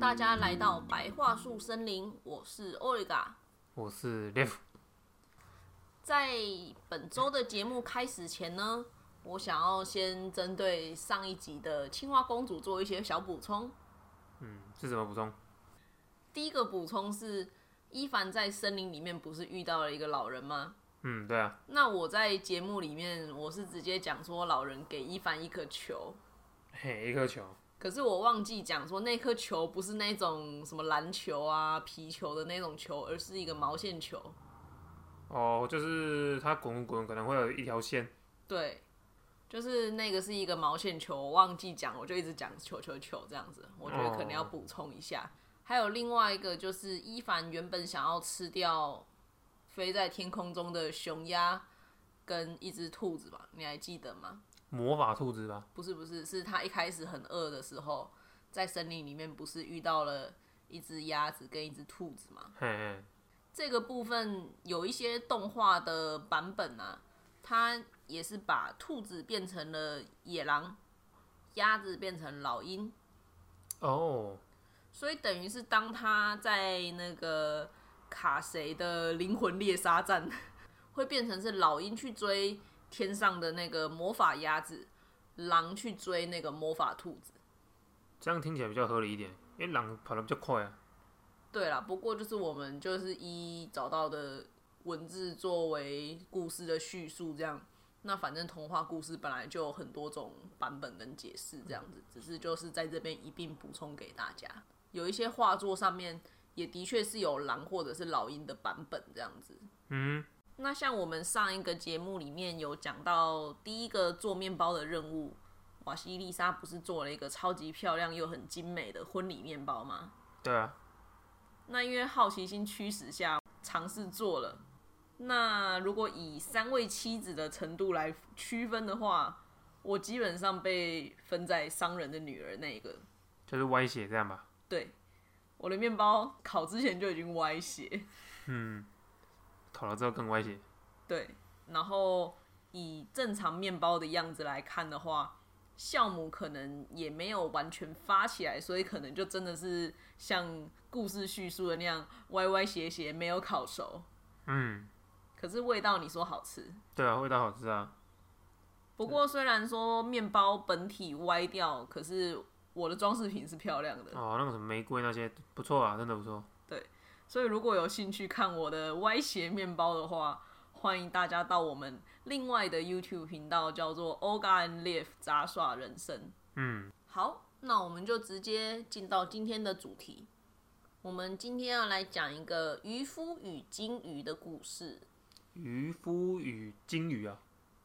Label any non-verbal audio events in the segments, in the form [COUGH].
大家来到白桦树森林，我是 Olga。我是 Live，在本周的节目开始前呢，我想要先针对上一集的青蛙公主做一些小补充。嗯，是什么补充？第一个补充是，伊凡在森林里面不是遇到了一个老人吗？嗯，对啊，那我在节目里面我是直接讲说老人给伊凡一颗球，嘿，一颗球，可是我忘记讲说那颗球不是那种什么篮球啊、皮球的那种球，而是一个毛线球。哦，就是它滚滚滚可能会有一条线，对，就是那个是一个毛线球，我忘记讲，我就一直讲球球球这样子，我觉得可能要补充一下。还有另外一个就是伊凡原本想要吃掉飞在天空中的熊鸭跟一只兔子吧，你还记得吗？魔法兔子吧？不是不是，是他一开始很饿的时候，在森林里面不是遇到了一只鸭子跟一只兔子吗？嘿嘿，这个部分有一些动画的版本啊，它也是把兔子变成了野狼，鸭子变成老鹰，哦，所以等于是当他在那个卡谁的灵魂猎杀战，[LAUGHS] 会变成是老鹰去追天上的那个魔法鸭子，狼去追那个魔法兔子。这样听起来比较合理一点，因为狼跑得比较快啊。对啦，不过就是我们就是一找到的文字作为故事的叙述，这样。那反正童话故事本来就有很多种版本跟解释，这样子，只是就是在这边一并补充给大家。有一些画作上面也的确是有狼或者是老鹰的版本，这样子。嗯，那像我们上一个节目里面有讲到第一个做面包的任务，瓦西丽莎不是做了一个超级漂亮又很精美的婚礼面包吗？对啊，那因为好奇心驱使下尝试做了。那如果以三位妻子的程度来区分的话，我基本上被分在商人的女儿那一个。就是歪斜这样吧。对，我的面包烤之前就已经歪斜。嗯，烤了之后更歪斜。对，然后以正常面包的样子来看的话，酵母可能也没有完全发起来，所以可能就真的是像故事叙述的那样歪歪斜斜，没有烤熟。嗯，可是味道你说好吃，对啊，味道好吃啊。不过虽然说面包本体歪掉，可是我的装饰品是漂亮的。哦，那个什么玫瑰那些不错啊，真的不错。所以如果有兴趣看我的歪斜面包的话，欢迎大家到我们另外的 YouTube 频道，叫做 Olga and Live 杂耍人生。嗯，好，那我们就直接进到今天的主题。我们今天要来讲一个渔夫与金鱼的故事。渔夫与金鱼啊，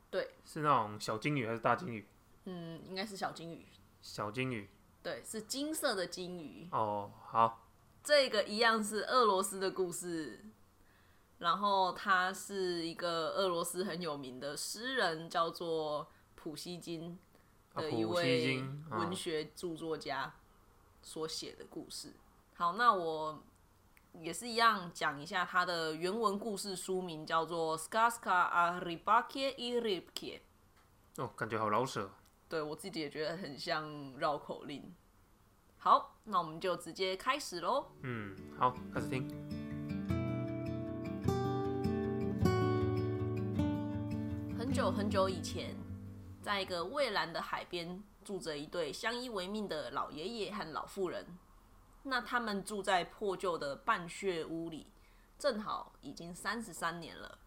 对，是那种小金鱼还是大金鱼？嗯，应该是小金鱼。小金鱼。对，是金色的金鱼。哦，好，这个一样是俄罗斯的故事，然后他是一个俄罗斯很有名的诗人，叫做普希金的一位文学著作家所写的故事。好，那我也是一样讲一下他的原文故事书名，叫做《Skaska a Rybake i Rybke》。哦，感觉好老舍。对我自己也觉得很像绕口令。好，那我们就直接开始喽。嗯，好，开始听。很久很久以前，在一个蔚蓝的海边，住着一对相依为命的老爷爷和老妇人。那他们住在破旧的半血屋里，正好已经三十三年了。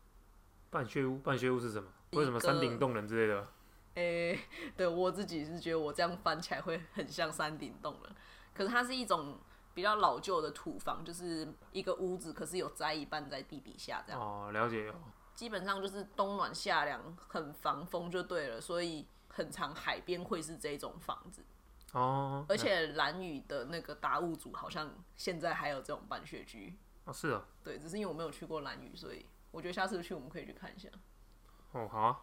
半血屋，半血屋是什么？为什么山顶洞人之类的？诶、对我自己是觉得我这样翻起来会很像山顶洞了，可是它是一种比较老旧的土房，就是一个屋子，可是有栽一半在地底下这样。哦，了解哦。基本上就是冬暖夏凉，很防风就对了，所以很长海边会是这种房子。哦，而且蓝屿的那个达悟族好像现在还有这种办学居，哦是哦，对，只是因为我没有去过蓝屿，所以我觉得下次去我们可以去看一下。哦好啊，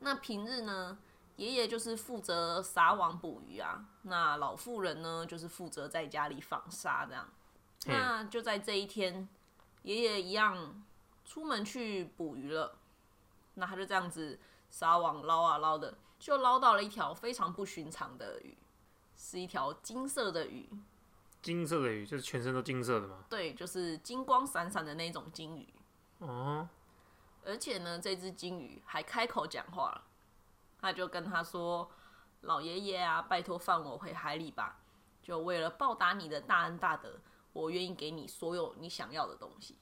那平日呢，爷爷就是负责撒网捕鱼啊，那老妇人呢就是负责在家里纺纱这样。那就在这一天，爷爷一样出门去捕鱼了，那他就这样子撒网捞啊捞的，就捞到了一条非常不寻常的鱼，是一条金色的鱼。金色的鱼，就是全身都金色的吗。对，就是金光闪闪的那种金鱼。哦，而且呢，这只金鱼还开口讲话了，他就跟他说：“老爷爷啊，拜托放我回海里吧，就为了报答你的大恩大德，我愿意给你所有你想要的东西。”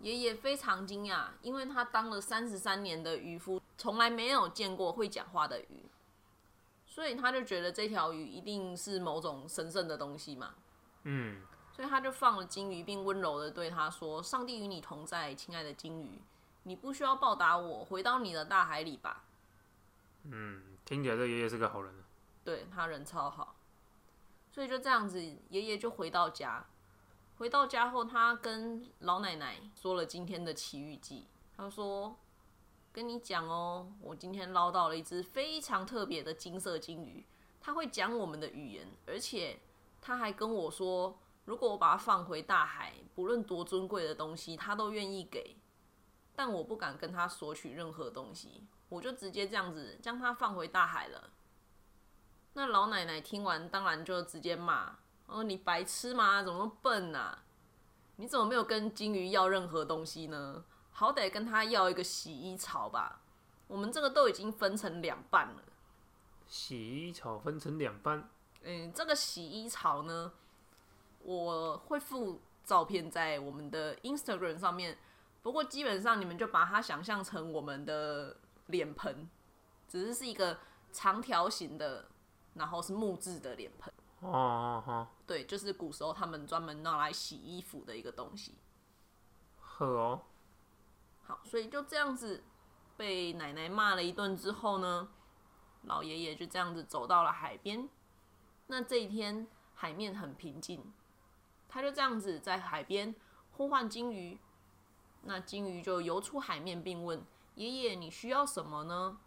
爷爷非常惊讶，因为他当了三十三年的渔夫，从来没有见过会讲话的鱼，所以他就觉得这条鱼一定是某种神圣的东西嘛。嗯，所以他就放了金鱼，并温柔的对他说：“上帝与你同在，亲爱的金鱼，你不需要报答我，回到你的大海里吧。嗯，听起来这爷爷是个好人。”对他人超好，所以就这样子，爷爷就回到家。回到家后，他跟老奶奶说了今天的奇遇记。他说：“跟你讲哦，我今天捞到了一只非常特别的金色金鱼，它会讲我们的语言，而且他还跟我说，如果我把它放回大海，不论多尊贵的东西，他都愿意给。但我不敢跟他索取任何东西，我就直接这样子将它放回大海了。”那老奶奶听完，当然就直接骂。哦，你白痴吗？怎么笨啊？你怎么没有跟金鱼要任何东西呢？好歹跟他要一个洗衣槽吧。我们这个都已经分成两半了。洗衣槽分成两半，嗯，这个洗衣槽呢，我会附照片在我们的 Instagram 上面。不过基本上你们就把它想象成我们的脸盆，只是是一个长条形的，然后是木质的脸盆。哦哦哦，对，就是古时候他们专门拿来洗衣服的一个东西。呵哦，好，所以就这样子被奶奶骂了一顿之后呢，老爷爷就这样子走到了海边。那这一天海面很平静，他就这样子在海边呼唤金鱼。那金鱼就游出海面，并问爷爷：“你需要什么呢？”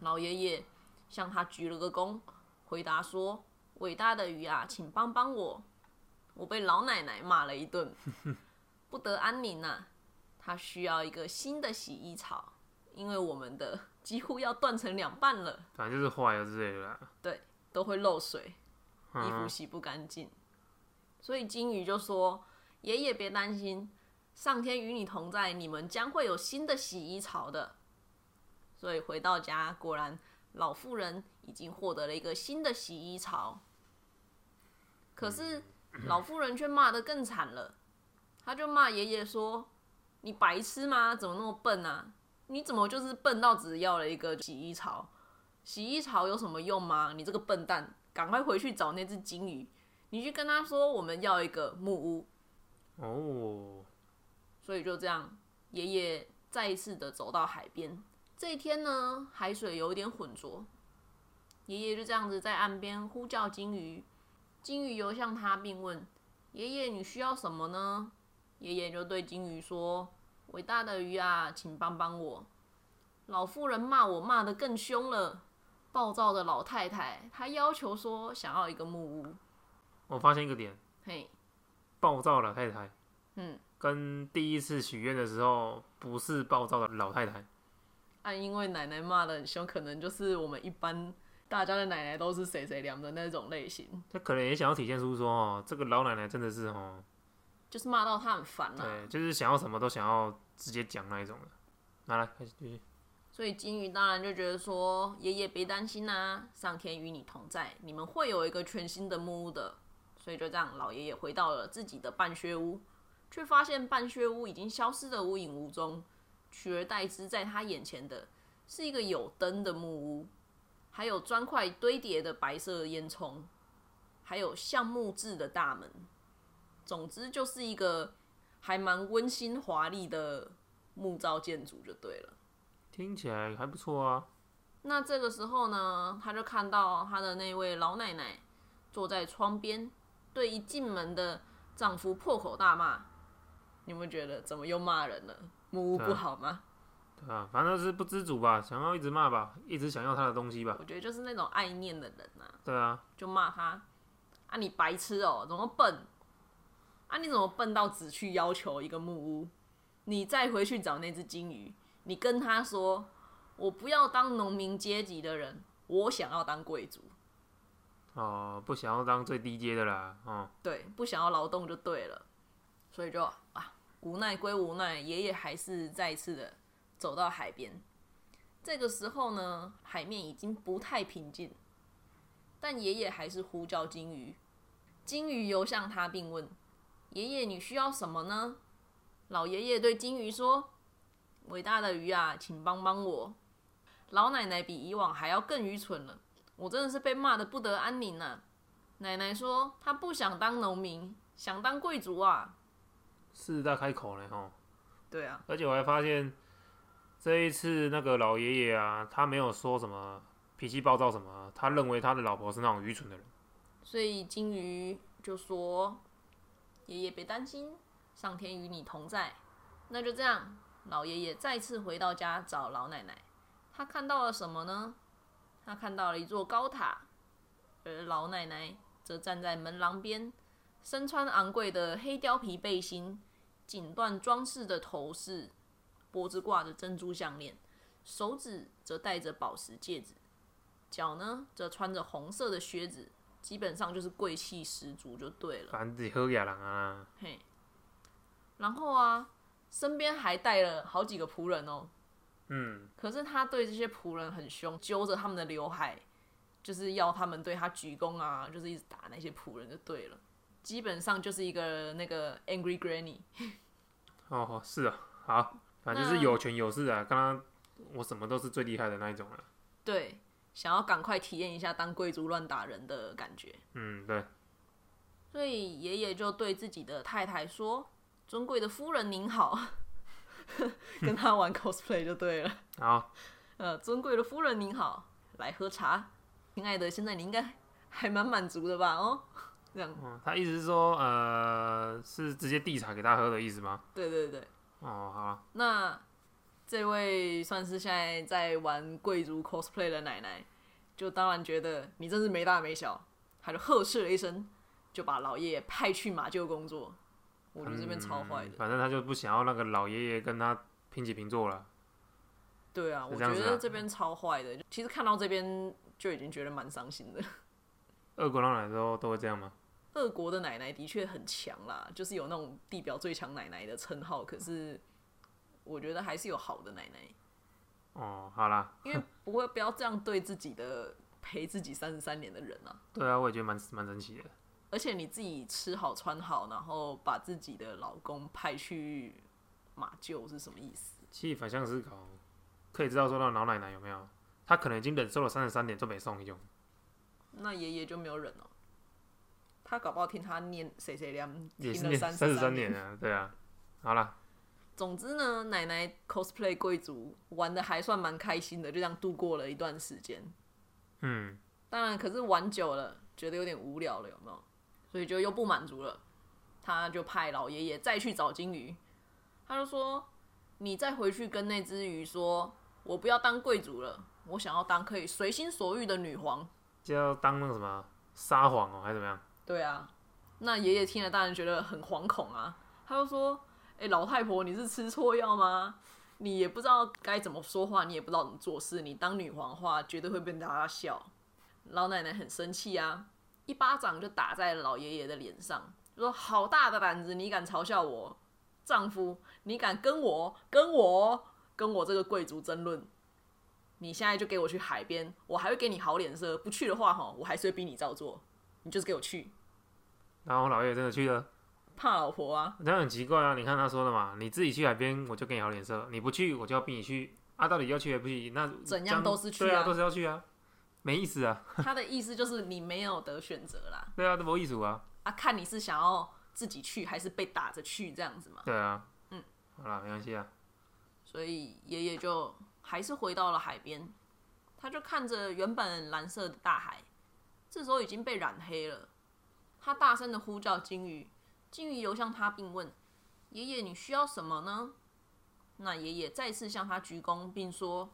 老爷爷向他鞠了个躬，回答说。伟大的鱼啊，请帮帮我！我被老奶奶骂了一顿，[LAUGHS] 不得安宁呐。他需要一个新的洗衣槽，因为我们的几乎要断成两半了。反正就是坏了之类的。对，都会漏水，衣服洗不干净。所以金鱼就说：“爷爷别担心，上天与你同在，你们将会有新的洗衣槽的。”所以回到家，果然老妇人已经获得了一个新的洗衣槽。可是老妇人却骂得更惨了，她就骂爷爷说：“你白痴吗？怎么那么笨啊？你怎么就是笨到只要了一个洗衣槽？洗衣槽有什么用吗？你这个笨蛋，赶快回去找那只金鱼，你去跟他说我们要一个木屋。”哦，所以就这样，爷爷再一次的走到海边。这一天呢，海水有点浑浊，爷爷就这样子在岸边呼叫金鱼。金鱼游向他，并问：“爷爷，你需要什么呢？”爷爷就对金鱼说：“伟大的鱼啊，请帮帮我！老妇人骂我骂得更凶了。暴躁的老太太，她要求说想要一个木屋。我发现一个点，嘿，暴躁老太太，嗯，跟第一次许愿的时候不是暴躁的老太太。啊，因为奶奶骂的很凶，可能就是我们一般。大家的奶奶都是谁谁凉的那种类型，他可能也想要体现出说，哦，这个老奶奶真的是哦，就是骂到他很烦了。对，就是想要什么都想要直接讲那一种的。拿来开始继续。所以金鱼当然就觉得说，爷爷别担心呐，上天与你同在，你们会有一个全新的木屋的。所以就这样，老爷爷回到了自己的半靴屋，却发现半血屋已经消失的无影无踪，取而代之在他眼前的是一个有灯的木屋。还有砖块堆叠的白色烟囱，还有橡木制的大门，总之就是一个还蛮温馨华丽的木造建筑就对了。听起来还不错啊。那这个时候呢，他就看到他的那位老奶奶坐在窗边，对一进门的丈夫破口大骂。你们觉得怎么又骂人了？木屋不好吗？对啊，反正是不知足吧，想要一直骂吧，一直想要他的东西吧。我觉得就是那种爱念的人呐。对啊，就骂他啊，你白痴哦，怎么笨？啊，你怎么笨到只去要求一个木屋？你再回去找那只金鱼，你跟他说，我不要当农民阶级的人，我想要当贵族。哦，不想要当最低阶的啦，哦，对，不想要劳动就对了，所以就啊，无奈归无奈，爷爷还是再次的走到海边。这个时候呢，海面已经不太平静，但爷爷还是呼叫金鱼。金鱼游向他，并问：“爷爷，你需要什么呢？”老爷爷对金鱼说：“伟大的鱼啊，请帮帮我！老奶奶比以往还要更愚蠢了，我真的是被骂的不得安宁啊、奶奶说她不想当农民，想当贵族啊。狮子大开口了吼。对啊，而且我还发现，这一次那个老爷爷啊，他没有说什么脾气暴躁什么，他认为他的老婆是那种愚蠢的人。所以金鱼就说：“爷爷别担心，上天与你同在。”那就这样，老爷爷再次回到家找老奶奶。他看到了什么呢？他看到了一座高塔，而老奶奶则站在门廊边，身穿昂贵的黑貂皮背心，锦缎装饰的头饰，脖子挂着珍珠项链，手指则戴着宝石戒指，脚呢则穿着红色的靴子，基本上就是贵气十足就对了。反正自己喝雅人啊，嘿，然后啊，身边还带了好几个仆人哦。嗯，可是他对这些仆人很凶，揪着他们的刘海，就是要他们对他鞠躬啊，就是一直打那些仆人就对了。基本上就是一个那个 angry granny。哦，是啊，好，反正就是有权有势啊，刚刚我什么都是最厉害的那一种了。对，想要赶快体验一下当贵族乱打人的感觉。嗯，对，所以爷爷就对自己的太太说：“尊贵的夫人您好。[LAUGHS] ”跟他玩 cosplay 就对了。好，呃，尊贵的夫人您好，来喝茶。亲爱的，现在你应该还蛮满足的吧？哦，这样，嗯，他意思是说，呃，是直接递茶给他喝的意思吗？对对对。哦，好啊，那这位算是现在在玩贵族 cosplay 的奶奶，就当然觉得你真是没大没小，他就呵斥了一声，就把老爷爷派去马厩工作。我觉得这边超坏的。嗯反正他就不想要那个老爷爷跟他平起平坐了。对啊，我觉得这边超坏的。其实看到这边就已经觉得蛮伤心的。[LAUGHS] 俄国老奶奶都都会这样吗？俄国的奶奶的确很强啦，就是有那种地表最强奶奶的称号。可是我觉得还是有好的奶奶，哦，好啦，因为不会不要这样对自己的陪自己三十三年的人啊。对啊，我也觉得蛮蛮神奇的。而且你自己吃好穿好，然后把自己的老公派去马厩是什么意思？其实反向思考，可以知道说到老奶奶有没有，她可能已经忍受了三十三年都没送一种。那爷爷就没有忍了，他搞不好听他念谁谁凉，也是念三三十三三年啊，对啊。好了，总之呢，奶奶 cosplay 贵族玩的还算蛮开心的，就这样度过了一段时间。嗯，当然，可是玩久了，觉得有点无聊了，有没有？所以就又不满足了，他就派老爷爷再去找金鱼，他就说：“你再回去跟那只鱼说，我不要当贵族了，我想要当可以随心所欲的女皇。就要当那个什么撒谎哦，还是怎么样？”对啊，那爷爷听了当然觉得很惶恐啊，他就说：“哎、老太婆，你是吃错药吗？你也不知道该怎么说话，你也不知道怎么做事，你当女皇的话，绝对会被大家笑。”老奶奶很生气啊，一巴掌就打在老爷爷的脸上，就说：“好大的胆子，你敢嘲笑我丈夫？你敢跟我、跟我、跟我这个贵族争论？你现在就给我去海边，我还会给你好脸色。不去的话，哈，我还是会逼你照做。你就是给我去。”然后我老爷爷真的去了，怕老婆啊，这样很奇怪啊！你看他说的嘛，你自己去海边，我就给你好脸色；你不去，我就要逼你去。啊，到底要去还不去？那怎样都是去对啊，啊都是要去啊，没意思啊。[LAUGHS] 他的意思就是你没有得选择啦，对啊，都没意思啊。啊，看你是想要自己去还是被打着去这样子嘛。对啊，嗯，好啦，没关系啊。所以爷爷就还是回到了海边，他就看着原本蓝色的大海，这时候已经被染黑了。他大声的呼叫金鱼，金鱼游向他并问：“爷爷，你需要什么呢？”那爷爷再次向他鞠躬，并说：“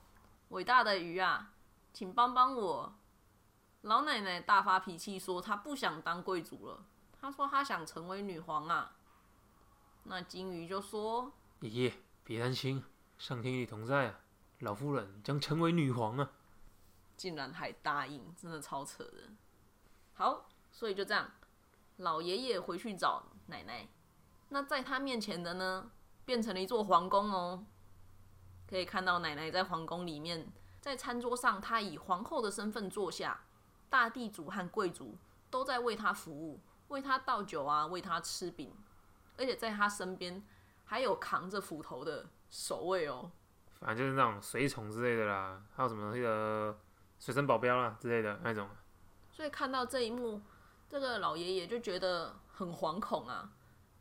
伟大的鱼啊，请帮帮我。”老奶奶大发脾气说：“她不想当贵族了，她说她想成为女皇啊。”那金鱼就说：“爷爷，别担心，上天与你同在啊！老夫人将成为女皇啊！竟然还答应，真的超扯的。好，所以就这样，老爷爷回去找奶奶。那在他面前的呢，变成了一座皇宫哦。可以看到奶奶在皇宫里面，在餐桌上，她以皇后的身份坐下，大地主和贵族都在为她服务，为她倒酒啊，为她吃饼，而且在她身边还有扛着斧头的守卫哦。反正就是那种随从之类的啦，还有什么那个随身保镖啦之类的那种。所以看到这一幕，这个老爷爷就觉得很惶恐啊。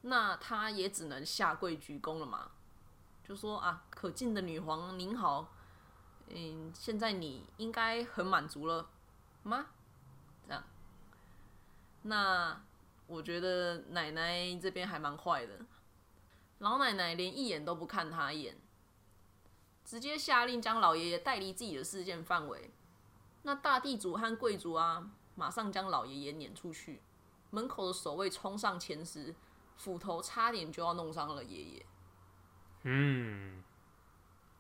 那他也只能下跪鞠躬了嘛，就说啊，可敬的女皇您好，嗯，现在你应该很满足了吗？这样，那我觉得奶奶这边还蛮坏的，老奶奶连一眼都不看他一眼，直接下令将老爷爷带离自己的视线范围。那大地主和贵族啊，马上将老爷爷撵出去，门口的守卫冲上前时。斧头差点就要弄伤了爷爷，嗯，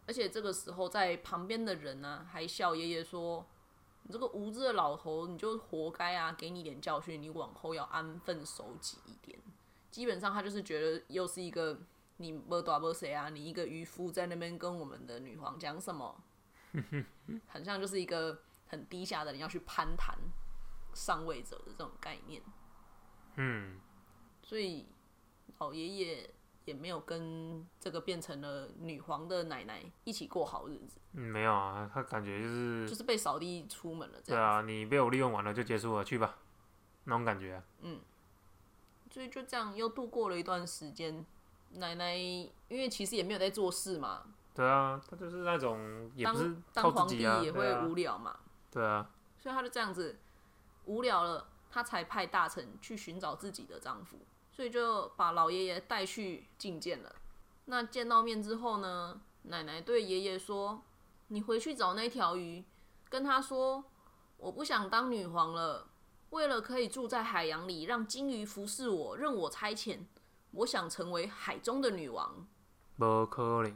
而且这个时候在旁边的人呢，还笑爷爷说：“你这个无知的老头，你就活该啊！给你点教训，你往后要安分守己一点。”基本上他就是觉得又是一个你不打不谁啊，你一个渔夫在那边跟我们的女皇讲什么，[LAUGHS] 很像就是一个很低下的人要去攀谈上位者的这种概念，嗯，所以。老爷爷也没有跟这个变成了女皇的奶奶一起过好日子。嗯，没有啊，他感觉就是就是被扫地出门了。对啊，你被我利用完了就结束了，去吧，那种感觉。嗯，所以就这样又度过了一段时间。奶奶因为其实也没有在做事嘛。对啊，他就是那种也不是当皇帝也会无聊嘛。对啊。所以他就这样子无聊了，他才派大臣去寻找自己的丈夫。所以就把老爷爷带去觐见了。那见到面之后呢，奶奶对爷爷说：“你回去找那条鱼，跟他说，我不想当女皇了。为了可以住在海洋里，让金鱼服侍我，任我差遣，我想成为海中的女王。”不可能。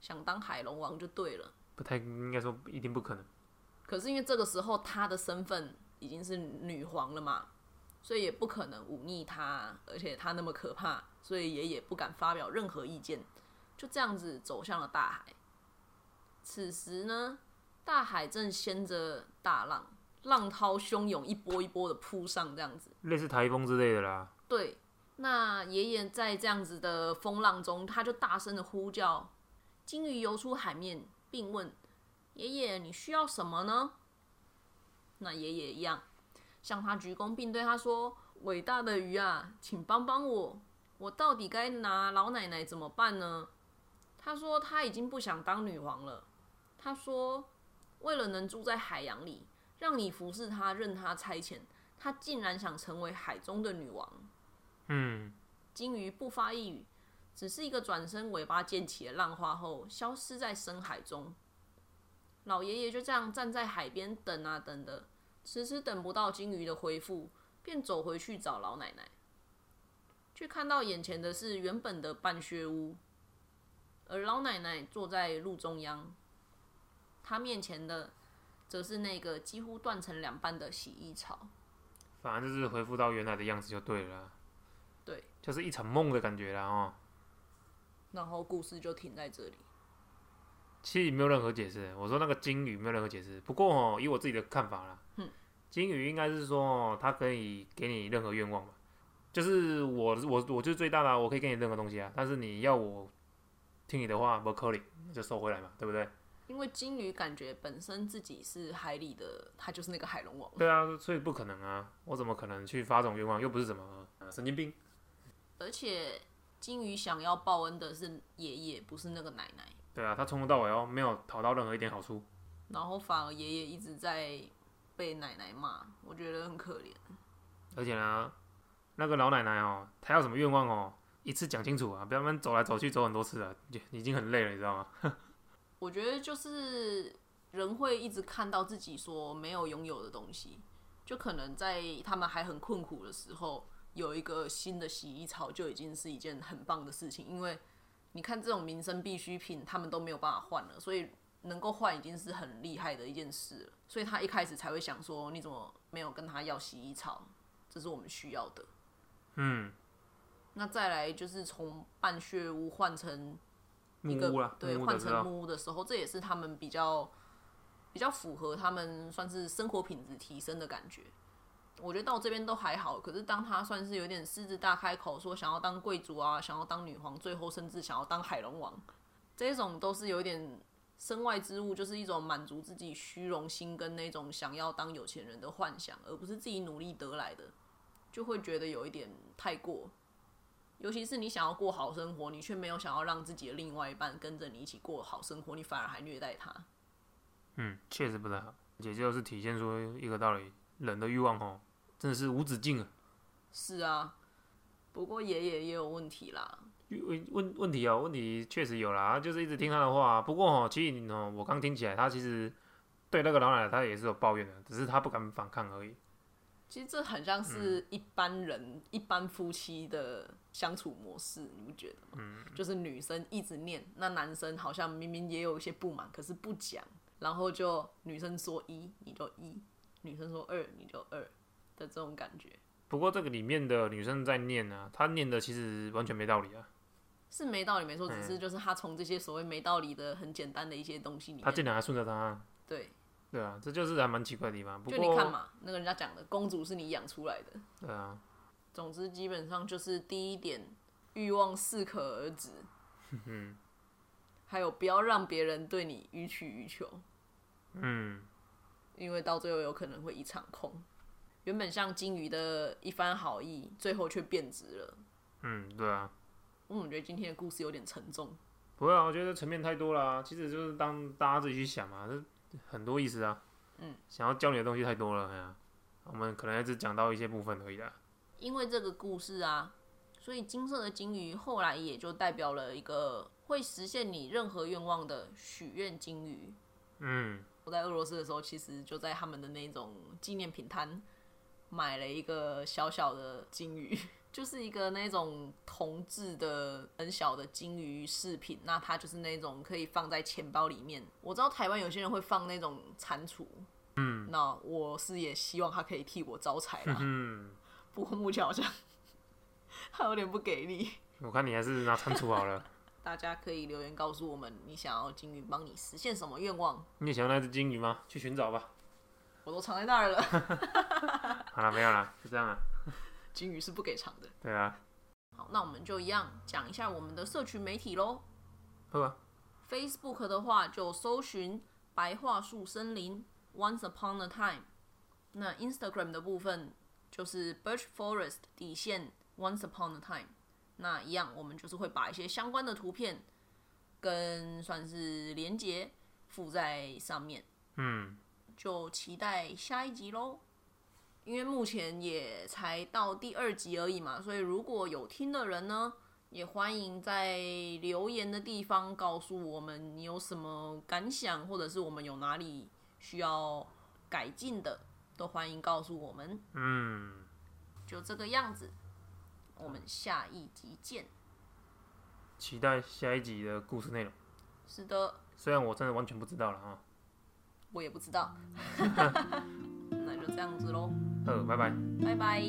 想当海龙王就对了。不太应该说一定不可能。可是因为这个时候他的身份已经是女皇了嘛。所以也不可能忤逆她，而且她那么可怕，所以爷爷不敢发表任何意见，就这样子走向了大海。此时呢，大海正掀着大浪，浪涛汹涌，一波一波的扑上，这样子，类似台风之类的啦。对，那爷爷在这样子的风浪中，他就大声的呼叫，金鱼游出海面，并问爷爷：“你需要什么呢？”那爷爷一样。向他鞠躬，并对他说：“伟大的鱼啊，请帮帮我，我到底该拿老奶奶怎么办呢？”他说：“他已经不想当女王了。”他说：“为了能住在海洋里，让你服侍他，任他差遣，他竟然想成为海中的女王。”嗯，金鱼不发一语，只是一个转身，尾巴溅起了浪花后，消失在深海中。老爷爷就这样站在海边等啊等的。迟迟等不到金鱼的回复，便走回去找老奶奶，却看到眼前的是原本的半穴屋，而老奶奶坐在路中央，她面前的则是那个几乎断成两半的洗衣槽。反正就是恢复到原来的样子就对了。对，就是一场梦的感觉啦哦。然后故事就停在这里。其实没有任何解释，我说那个金鱼没有任何解释。不过哦，以我自己的看法啦。嗯金鱼应该是说，它可以给你任何愿望吧，就是我我我就是最大的，我可以给你任何东西啊。但是你要我听你的话，不可以，就收回来嘛，对不对？因为金鱼感觉本身自己是海里的，它就是那个海龙王。对啊，所以不可能啊，我怎么可能去发这种愿望？又不是什么神经病。而且金鱼想要报恩的是爷爷，不是那个奶奶。对啊，他从头到尾哦没有讨到任何一点好处，然后反而爷爷一直在。被奶奶骂，我觉得很可怜。而且呢，那个老奶奶哦，她要什么愿望哦，一次讲清楚啊，不要们走来走去走很多次了，已经很累了，你知道吗？[LAUGHS] 我觉得就是人会一直看到自己所没有拥有的东西，就可能在他们还很困苦的时候，有一个新的洗衣槽就已经是一件很棒的事情，因为你看这种民生必需品，他们都没有办法换了，所以能够换已经是很厉害的一件事了，所以他一开始才会想说，你怎么没有跟他要洗衣草？这是我们需要的。嗯，那再来就是从半血屋换成木一个对，换成木屋的时候，这也是他们比较比较符合他们算是生活品质提升的感觉。我觉得到这边都还好，可是当他算是有点狮子大开口说想要当贵族啊，想要当女皇，最后甚至想要当海龙王，这种都是有一点身外之物，就是一种满足自己虚荣心跟那种想要当有钱人的幻想，而不是自己努力得来的，就会觉得有一点太过。尤其是你想要过好生活，你却没有想要让自己的另外一半跟着你一起过好生活，你反而还虐待他。嗯，确实不太好，也就是体现出一个道理，人的欲望哦，真的是无止境啊。是啊，不过爷爷也有问题啦。问问问题哦，问题确实有啦，就是一直听他的话。不过哦，其实哦，我刚听起来，他其实对那个老奶奶他也是有抱怨的，只是他不敢反抗而已。其实这很像是一般人、一般夫妻的相处模式，你不觉得吗？嗯，就是女生一直念，那男生好像明明也有一些不满，可是不讲，然后就女生说一你就一，女生说二你就二的这种感觉，不过这个里面的女生在念啊，她念的其实完全没道理啊。是没道理没错，只是就是她从这些所谓没道理的很简单的一些东西里面，她竟然还顺着她，对，对啊，这就是还蛮奇怪的地方。不就，你看嘛，那个人家讲的公主是你养出来的，对啊，总之，基本上就是第一点，欲望适可而止。嗯还有不要让别人对你予取予求，嗯，因为到最后有可能会一场空。原本像金鱼的一番好意，最后却变质了。嗯，对啊，嗯，我觉得今天的故事有点沉重。不会啊，我觉得层面太多了啊、其实就是当大家自己去想嘛，这很多意思啊。嗯，想要教你的东西太多了，哎呀，我们可能还只讲到一些部分而已啦。因为这个故事啊，所以金色的金鱼后来也就代表了一个会实现你任何愿望的许愿金鱼。嗯，我在俄罗斯的时候，其实就在他们的那种纪念品摊买了一个小小的金鱼，[LAUGHS] 就是一个那种铜制的很小的金鱼饰品。那它就是那种可以放在钱包里面。我知道台湾有些人会放那种蟾蜍，嗯，那我是也希望它可以替我招财啦。嗯，[LAUGHS] 不过目前好像 [LAUGHS] 它有点不给力。我看你还是拿蟾蜍好了。大家可以留言告诉我们，你想要金鱼帮你实现什么愿望？你也想要那只金鱼吗？去寻找吧。我都藏在那儿了，[LAUGHS] 好了，没有了，就这样了。[LAUGHS] 金鱼是不给藏的。对啊，好，那我们就一样讲一下我们的社群媒体喽。好吧，Facebook 的话就搜寻“白桦树森林 ”（Once Upon a Time）。那 Instagram 的部分就是 Birch Forest 底线 “Once Upon a Time”。那一样，我们就是会把一些相关的图片跟算是连接附在上面，嗯，就期待下一集喽。因为目前也才到第二集而已嘛，所以如果有听的人呢，也欢迎在留言的地方告诉我们你有什么感想，或者是我们有哪里需要改进的，都欢迎告诉我们。嗯，就这个样子，我们下一集见。期待下一集的故事内容。是的，虽然我真的完全不知道了啊。我也不知道，[LAUGHS] 那就这样子喽，嗯，拜拜。拜拜。